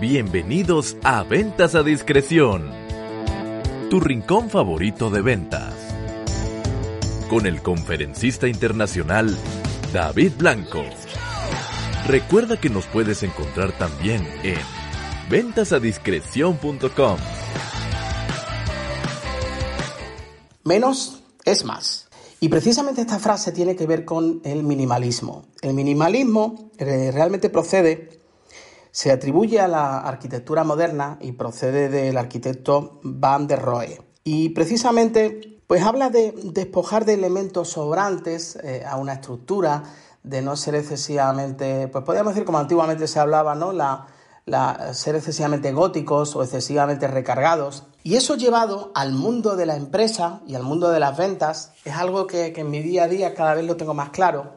Bienvenidos a Ventas a Discreción, tu rincón favorito de ventas. Con el conferencista internacional David Blanco. Recuerda que nos puedes encontrar también en ventasadiscreción.com. Menos es más. Y precisamente esta frase tiene que ver con el minimalismo. El minimalismo eh, realmente procede se atribuye a la arquitectura moderna y procede del arquitecto Van der Rohe. Y precisamente, pues habla de despojar de elementos sobrantes eh, a una estructura, de no ser excesivamente, pues podríamos decir como antiguamente se hablaba, ¿no? La, ser excesivamente góticos o excesivamente recargados. Y eso llevado al mundo de la empresa y al mundo de las ventas es algo que, en mi día a día cada vez lo tengo más claro.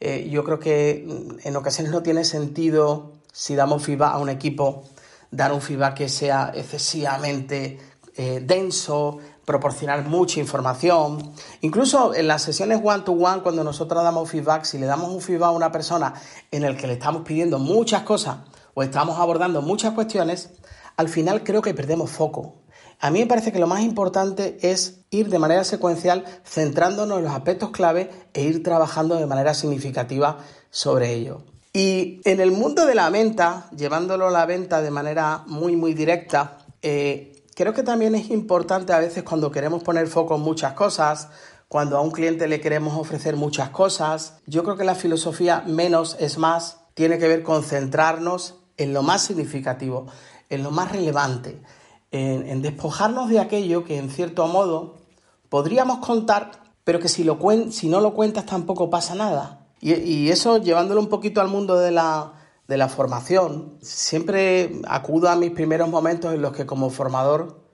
Eh, yo creo que mm, en ocasiones no tiene sentido si damos feedback a un equipo, dar un feedback que sea excesivamente eh, denso, proporcionar mucha información. Incluso en las sesiones one-to-one, cuando nosotros damos feedback, si le damos un feedback a una persona en el que le estamos pidiendo muchas cosas o estamos abordando muchas cuestiones, al final creo que perdemos foco. A mí me parece que lo más importante es ir de manera secuencial centrándonos en los aspectos clave e ir trabajando de manera significativa sobre ello. Y en el mundo de la venta, llevándolo a la venta de manera muy, muy directa, eh, creo que también es importante a veces cuando queremos poner foco en muchas cosas, cuando a un cliente le queremos ofrecer muchas cosas, yo creo que la filosofía menos es más tiene que ver con centrarnos en lo más significativo, en lo más relevante, en, despojarnos de aquello que en cierto modo podríamos contar, pero que si, lo si no lo cuentas tampoco pasa nada. Y, eso, llevándolo un poquito al mundo de la, de la formación, siempre acudo a mis primeros momentos en los que como formador,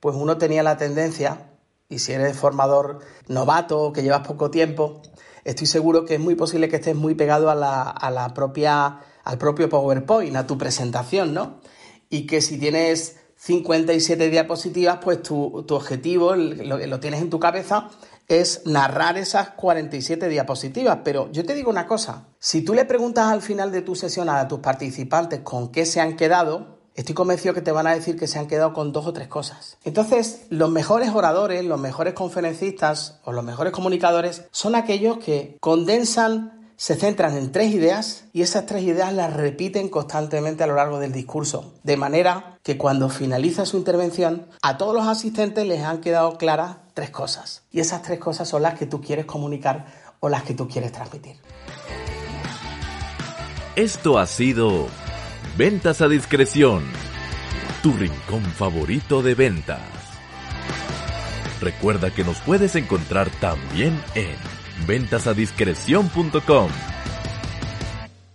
pues uno tenía la tendencia, y si eres formador novato que llevas poco tiempo, estoy seguro que es muy posible que estés muy pegado a la, a la propia, al propio PowerPoint, a tu presentación, ¿no? Y que si tienes 57 diapositivas, pues tu, tu objetivo lo, lo tienes en tu cabeza es narrar esas 47 diapositivas. Pero yo te digo una cosa, si tú le preguntas al final de tu sesión a tus participantes con qué se han quedado, estoy convencido que te van a decir que se han quedado con dos o tres cosas. Entonces, los mejores oradores, los mejores conferencistas o los mejores comunicadores son aquellos que condensan se centran en tres ideas y esas tres ideas las repiten constantemente a lo largo del discurso, de manera que cuando finaliza su intervención a todos los asistentes les han quedado claras tres cosas. Y esas tres cosas son las que tú quieres comunicar o las que tú quieres transmitir. Esto ha sido Ventas a Discreción, tu rincón favorito de ventas. Recuerda que nos puedes encontrar también en ventasadiscreción.com